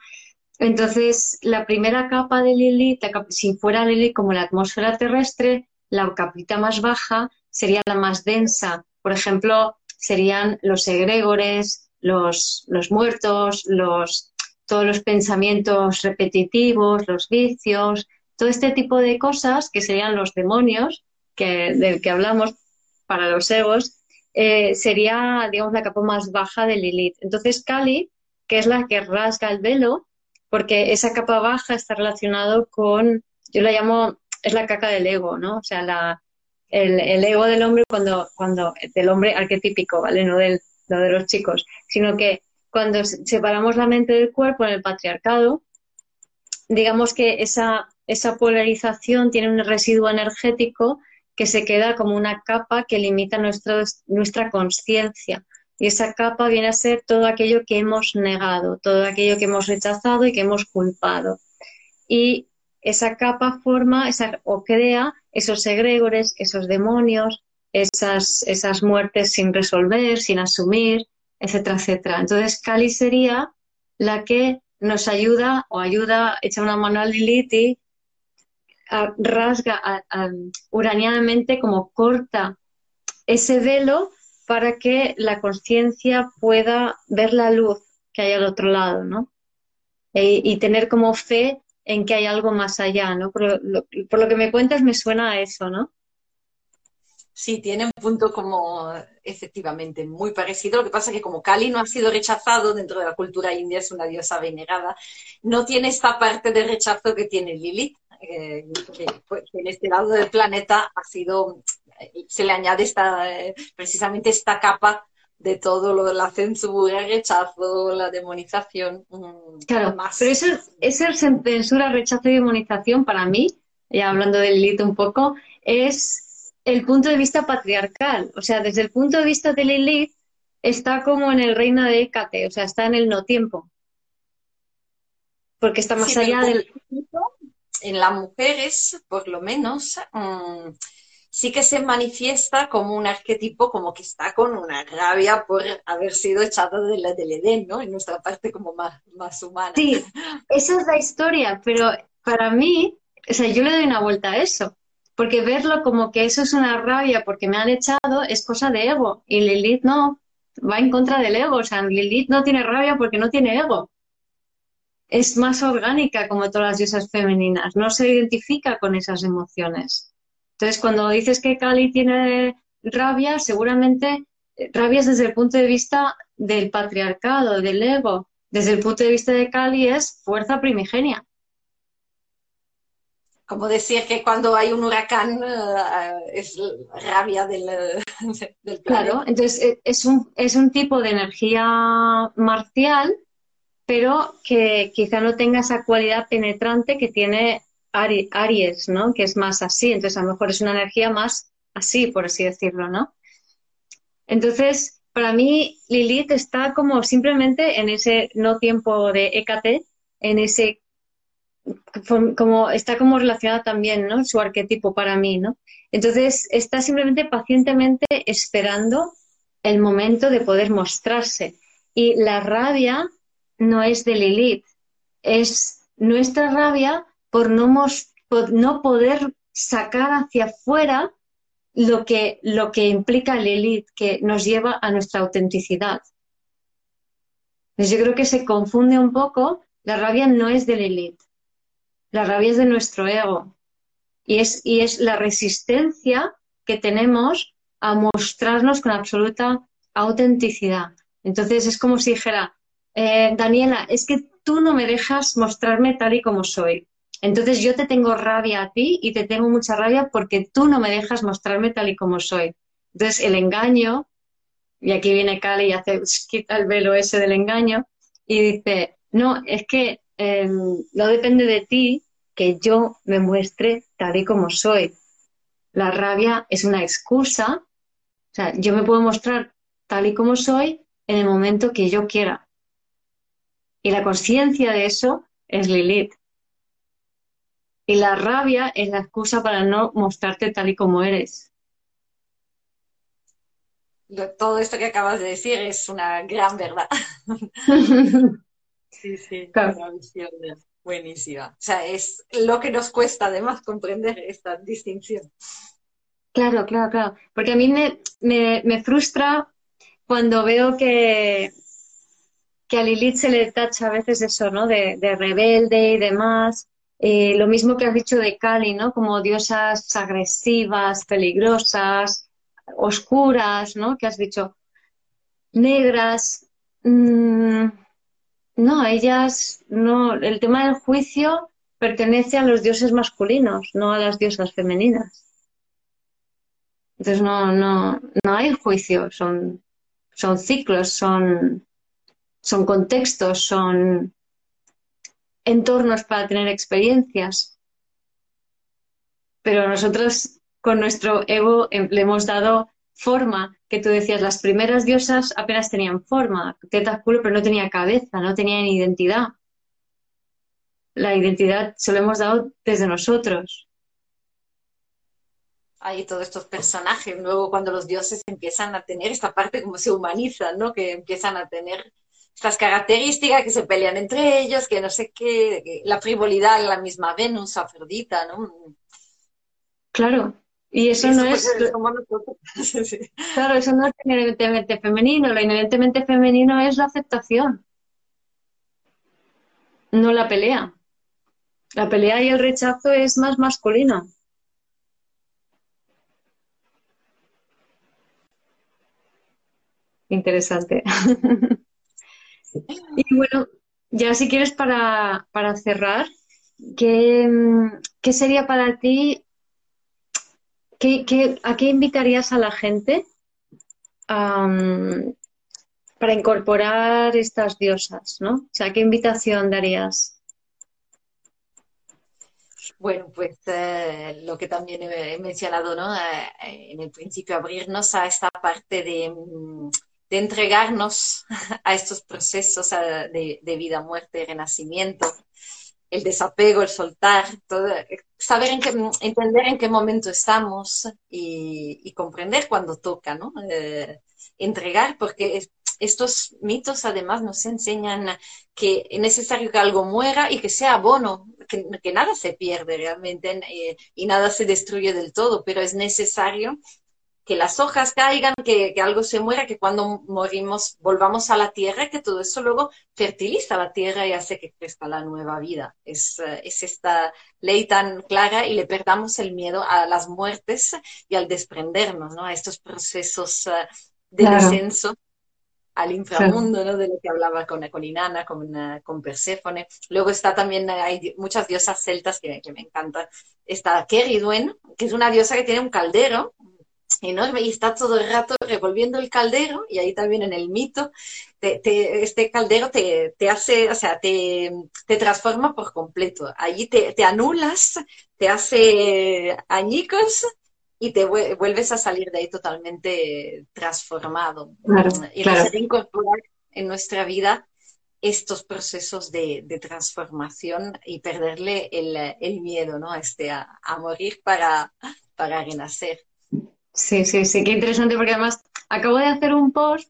Entonces, la primera capa de Lilith, si fuera Lilith como la atmósfera terrestre, la capita más baja sería la más densa. Por ejemplo, serían los egregores, los, los muertos, los, todos los pensamientos repetitivos, los vicios, todo este tipo de cosas que serían los demonios que, del que hablamos para los egos, eh, sería, digamos, la capa más baja de Lilith. Entonces, Kali, que es la que rasga el velo, porque esa capa baja está relacionado con, yo la llamo, es la caca del ego, ¿no? O sea, el, ego del hombre cuando, cuando, del hombre arquetípico, ¿vale? No del, no de los chicos, sino que cuando separamos la mente del cuerpo en el patriarcado, digamos que esa, esa polarización tiene un residuo energético que se queda como una capa que limita nuestro, nuestra conciencia. Y esa capa viene a ser todo aquello que hemos negado, todo aquello que hemos rechazado y que hemos culpado. Y esa capa forma esa, o crea esos egregores, esos demonios, esas, esas muertes sin resolver, sin asumir, etcétera, etcétera. Entonces, Kali sería la que nos ayuda o ayuda, echa una mano a Lilith y rasga uranianamente como corta ese velo para que la conciencia pueda ver la luz que hay al otro lado, ¿no? E, y tener como fe en que hay algo más allá, ¿no? Por lo, por lo que me cuentas me suena a eso, ¿no? Sí, tiene un punto como efectivamente muy parecido. Lo que pasa es que como Kali no ha sido rechazado dentro de la cultura india, es una diosa venerada, no tiene esta parte de rechazo que tiene Lilith. Eh, pues, en este lado del planeta ha sido, se le añade esta, eh, precisamente esta capa de todo lo de la censura, el rechazo, la demonización. Mm, claro, más. pero eso, esa censura, rechazo y demonización para mí, ya hablando de Lilith un poco, es el punto de vista patriarcal. O sea, desde el punto de vista de Lilith, está como en el reino de Hécate, o sea, está en el no tiempo. Porque está más allá del. En las mujeres, por lo menos, mm, sí que se manifiesta como un arquetipo, como que está con una rabia por haber sido echado de la, del Edén, ¿no? En nuestra parte como más, más humana. Sí, esa es la historia, pero para mí, o sea, yo le doy una vuelta a eso porque verlo como que eso es una rabia porque me han echado es cosa de ego y Lilith no, va en contra del ego, o sea, Lilith no tiene rabia porque no tiene ego. Es más orgánica como todas las diosas femeninas, no se identifica con esas emociones. Entonces, cuando dices que Kali tiene rabia, seguramente eh, rabia es desde el punto de vista del patriarcado, del ego. Desde el punto de vista de Kali es fuerza primigenia como decir que cuando hay un huracán uh, es rabia del, <laughs> del Claro, entonces eh, es un, es un tipo de energía marcial, pero que quizá no tenga esa cualidad penetrante que tiene Aries, ¿no? Que es más así, entonces a lo mejor es una energía más así, por así decirlo, ¿no? Entonces, para mí, Lilith está como simplemente en ese no tiempo de Hécate, en ese como está como relacionada también, ¿no? Su arquetipo para mí, ¿no? Entonces está simplemente pacientemente esperando el momento de poder mostrarse. Y la rabia no es de Lilith, es nuestra rabia por no, poder sacar hacia afuera lo que, lo que implica Lilith, que nos lleva a nuestra autenticidad. Pues yo creo que se confunde un poco, la rabia no es de Lilith, la rabia es de nuestro ego y es, y es la resistencia que tenemos a mostrarnos con absoluta autenticidad. Entonces es como si dijera, eh, Daniela, es que tú no me dejas mostrarme tal y como soy. Entonces yo te tengo rabia a ti y te tengo mucha rabia porque tú no me dejas mostrarme tal y como soy. Entonces el engaño, y aquí viene Cali y hace, quita el velo ese del engaño y dice, no, es que em, no depende de ti que yo me muestre tal y como soy. La rabia es una excusa, o sea, yo me puedo mostrar tal y como soy en el momento que yo quiera. Y la conciencia de eso es Lilith. Y la rabia es la excusa para no mostrarte tal y como eres. Todo esto que acabas de decir es una gran verdad. <laughs> sí, sí, Buenísima. O sea, es lo que nos cuesta además comprender esta distinción. Claro, claro, claro. Porque a mí me, frustra cuando veo que, que a Lilith se le tacha a veces eso, ¿no? De, rebelde y demás. Eh, lo mismo que has dicho de Kali, ¿no? Como diosas agresivas, peligrosas, oscuras, ¿no? Que has dicho negras. Mm, no, ellas no, el tema del juicio pertenece a los dioses masculinos, no a las diosas femeninas. Entonces no, no, no hay juicio, son, son ciclos, son, son contextos, son entornos para tener experiencias. Pero nosotros con nuestro ego em, le hemos dado forma, que tú decías, las primeras diosas apenas tenían forma, teta, culo, pero no tenía cabeza, no tenían identidad. La identidad se lo hemos dado desde nosotros. Hay todos estos personajes, luego cuando los dioses empiezan a tener esta parte como se humanizan, ¿no? Que empiezan a tener estas características que se pelean entre ellos, que no sé qué, la frivolidad, la misma Venus, Afrodita, ¿no? Claro, y eso, no es... <laughs> Claro, eso no es inherentemente femenino, lo inherentemente femenino es la aceptación, no la pelea. La pelea y el rechazo es más masculino. Interesante. <laughs> y bueno, ya si quieres para, cerrar, ¿qué, sería para ti? ¿qué, a qué invitarías a la gente para incorporar estas diosas? ¿no? O sea, ¿qué invitación darías? Bueno, pues eh, lo que también he mencionado, ¿no? Eh, en el principio, abrirnos a esta parte de, mm, de entregarnos a estos procesos de, vida, muerte, renacimiento, el desapego, el soltar, todo, saber en qué, entender en qué momento estamos y, comprender cuando toca, ¿no? Eh, entregar, porque estos mitos además nos enseñan que es necesario que algo muera y que sea abono, que, nada se pierde realmente eh, y nada se destruye del todo, pero es necesario que las hojas caigan, que, algo se muera, que cuando morimos volvamos a la tierra, que todo eso luego fertiliza la tierra y hace que crezca la nueva vida. Es, eh, es esta ley tan clara y le perdamos el miedo a las muertes y al desprendernos, ¿no? A estos procesos eh, de descenso al inframundo, ¿no? De lo que hablaba con, con Inanna, con, uh, con Perséfone. Luego está también, hay muchas diosas celtas que, que me encantan. Está Keridwen, que es una diosa que tiene un caldero, enorme y está todo el rato revolviendo el caldero y ahí también en el mito este caldero te, hace, o sea, te, transforma por completo. Allí te, anulas, te hace añicos y te vuelves a salir de ahí totalmente transformado. y claro. incorporar en nuestra vida estos procesos de, transformación y perderle el, miedo ¿no? este, a, morir para, para renacer. Sí, sí, sí, qué interesante porque además acabo de hacer un post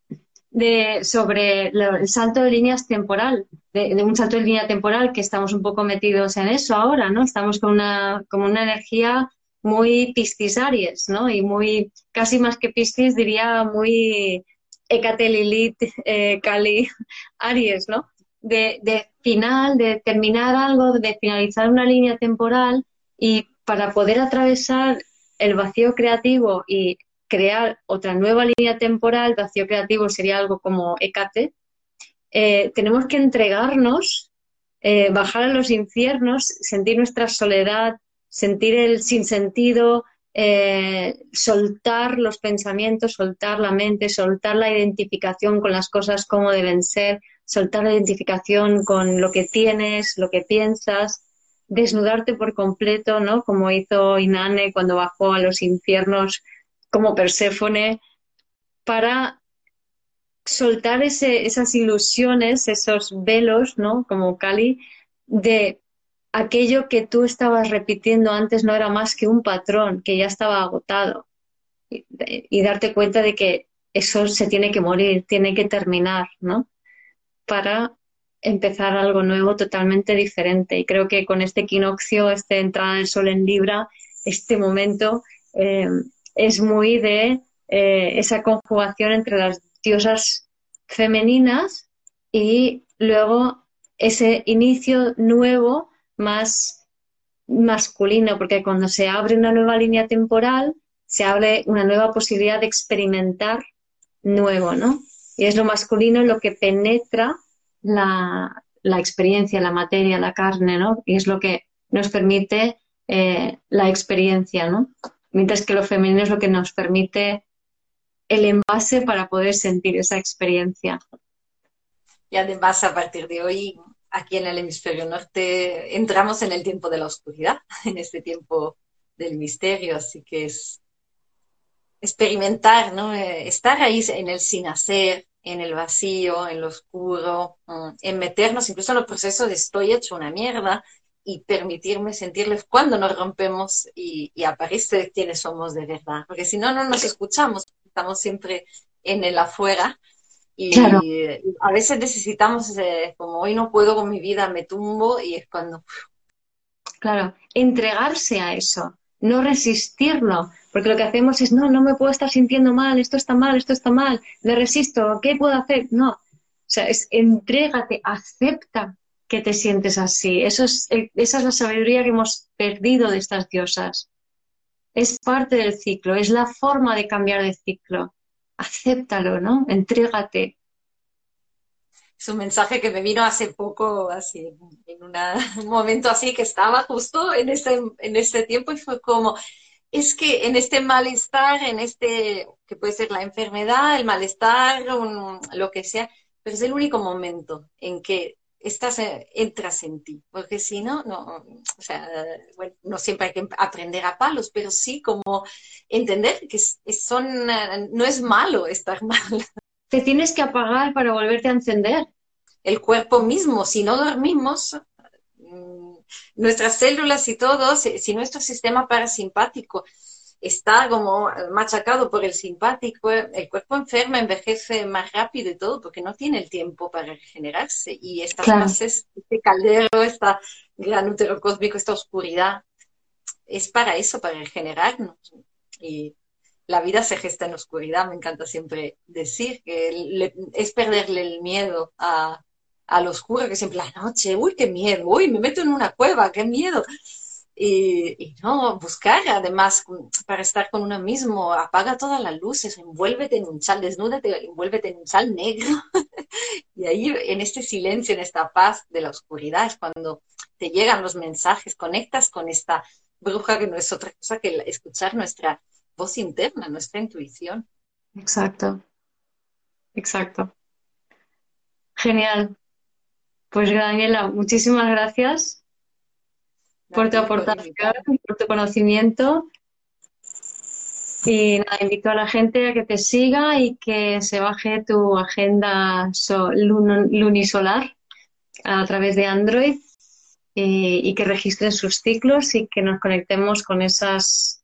de, sobre el salto de líneas temporal, de, un salto de línea temporal que estamos un poco metidos en eso ahora, ¿no? Estamos con una, como una energía muy Piscis Aries, ¿no? Y muy, casi más que Piscis, diría muy Hecate Lilith, eh, Kali Aries, ¿no? De, de final, de terminar algo, de finalizar una línea temporal y para poder atravesar el vacío creativo y crear otra nueva línea temporal, vacío creativo sería algo como Ecate, eh, tenemos que entregarnos, eh, bajar a los infiernos, sentir nuestra soledad, sentir el sinsentido, eh, soltar los pensamientos, soltar la mente, soltar la identificación con las cosas como deben ser, soltar la identificación con lo que tienes, lo que piensas, desnudarte por completo, ¿no? Como hizo Inanne cuando bajó a los infiernos como Perséfone, para soltar esas ilusiones, esos velos, ¿no? Como Cali, de aquello que tú estabas repitiendo antes no era más que un patrón que ya estaba agotado. Y, y darte cuenta de que eso se tiene que morir, tiene que terminar, ¿no? Para empezar algo nuevo totalmente diferente. Y creo que con este equinoccio, esta entrada del sol en Libra, este momento eh, es muy de eh, esa conjugación entre las diosas femeninas y luego ese inicio nuevo más masculino, porque cuando se abre una nueva línea temporal, se abre una nueva posibilidad de experimentar nuevo, ¿no? Y es lo masculino lo que penetra la, experiencia, la materia, la carne, ¿no? Y es lo que nos permite eh, la experiencia, ¿no? Mientras que lo femenino es lo que nos permite el envase para poder sentir esa experiencia. Y además, a partir de hoy, aquí en el hemisferio norte, entramos en el tiempo de la oscuridad, <laughs> en este tiempo del misterio, así que es experimentar, ¿no? Eh, estar ahí en el sin hacer, en el vacío, en lo oscuro, mm, en meternos incluso en los procesos de estoy hecho una mierda y permitirme sentirles cuando nos rompemos y, y aparece quiénes somos de verdad, porque si no, no nos escuchamos, estamos siempre en el afuera y a veces necesitamos, eh, como hoy no puedo con mi vida, me tumbo y es cuando... Claro, entregarse a eso, no resistirlo, porque lo que hacemos es, no, no me puedo estar sintiendo mal, esto está mal, esto está mal, me resisto, ¿qué puedo hacer? No, o sea, es entrégate, acepta que te sientes así. Eso es, esa es la sabiduría que hemos perdido de estas diosas. Es parte del ciclo, es la forma de cambiar de ciclo. Acéptalo, ¿no? Entrégate. Es un mensaje que me vino hace poco, así, en <laughs> un momento así que estaba justo en este, en este tiempo y fue como, es que en este malestar, en este, que puede ser la enfermedad, el malestar, lo que sea, pero es el único momento en que estás, eh, entras en ti, porque si no, no, o sea, no siempre hay que aprender a palos, pero sí como entender que son, eh, no es malo estar <laughs> mal. Te tienes que apagar para volverte a encender. El cuerpo mismo, si no dormimos, mm, nuestras células y todo, si nuestro sistema parasimpático está como machacado por el simpático, el cuerpo enferma, envejece más rápido y todo, porque no tiene el tiempo para regenerarse. Y estas fases, este caldero, este gran útero cósmico, esta oscuridad, es para eso, para regenerarnos. Y la vida se gesta en oscuridad, me encanta siempre decir que es perderle el miedo a, a lo oscuro, que siempre la noche, uy, qué miedo, uy, me meto en una cueva, qué miedo y, no buscar además para estar con uno mismo, apaga todas las luces, envuélvete en un chal, desnúdate, envuélvete en un chal negro. <laughs> y ahí en este silencio, en esta paz de la oscuridad es cuando te llegan los mensajes, conectas con esta bruja que no es otra cosa que escuchar nuestra voz interna, nuestra intuición. Exacto, exacto. Genial. Pues Daniela, muchísimas gracias por tu aportación, por tu conocimiento. Y nada, invito a la gente a que te siga y que se baje tu agenda lunisolar a través de Android y, que registren sus ciclos y que nos conectemos con esas,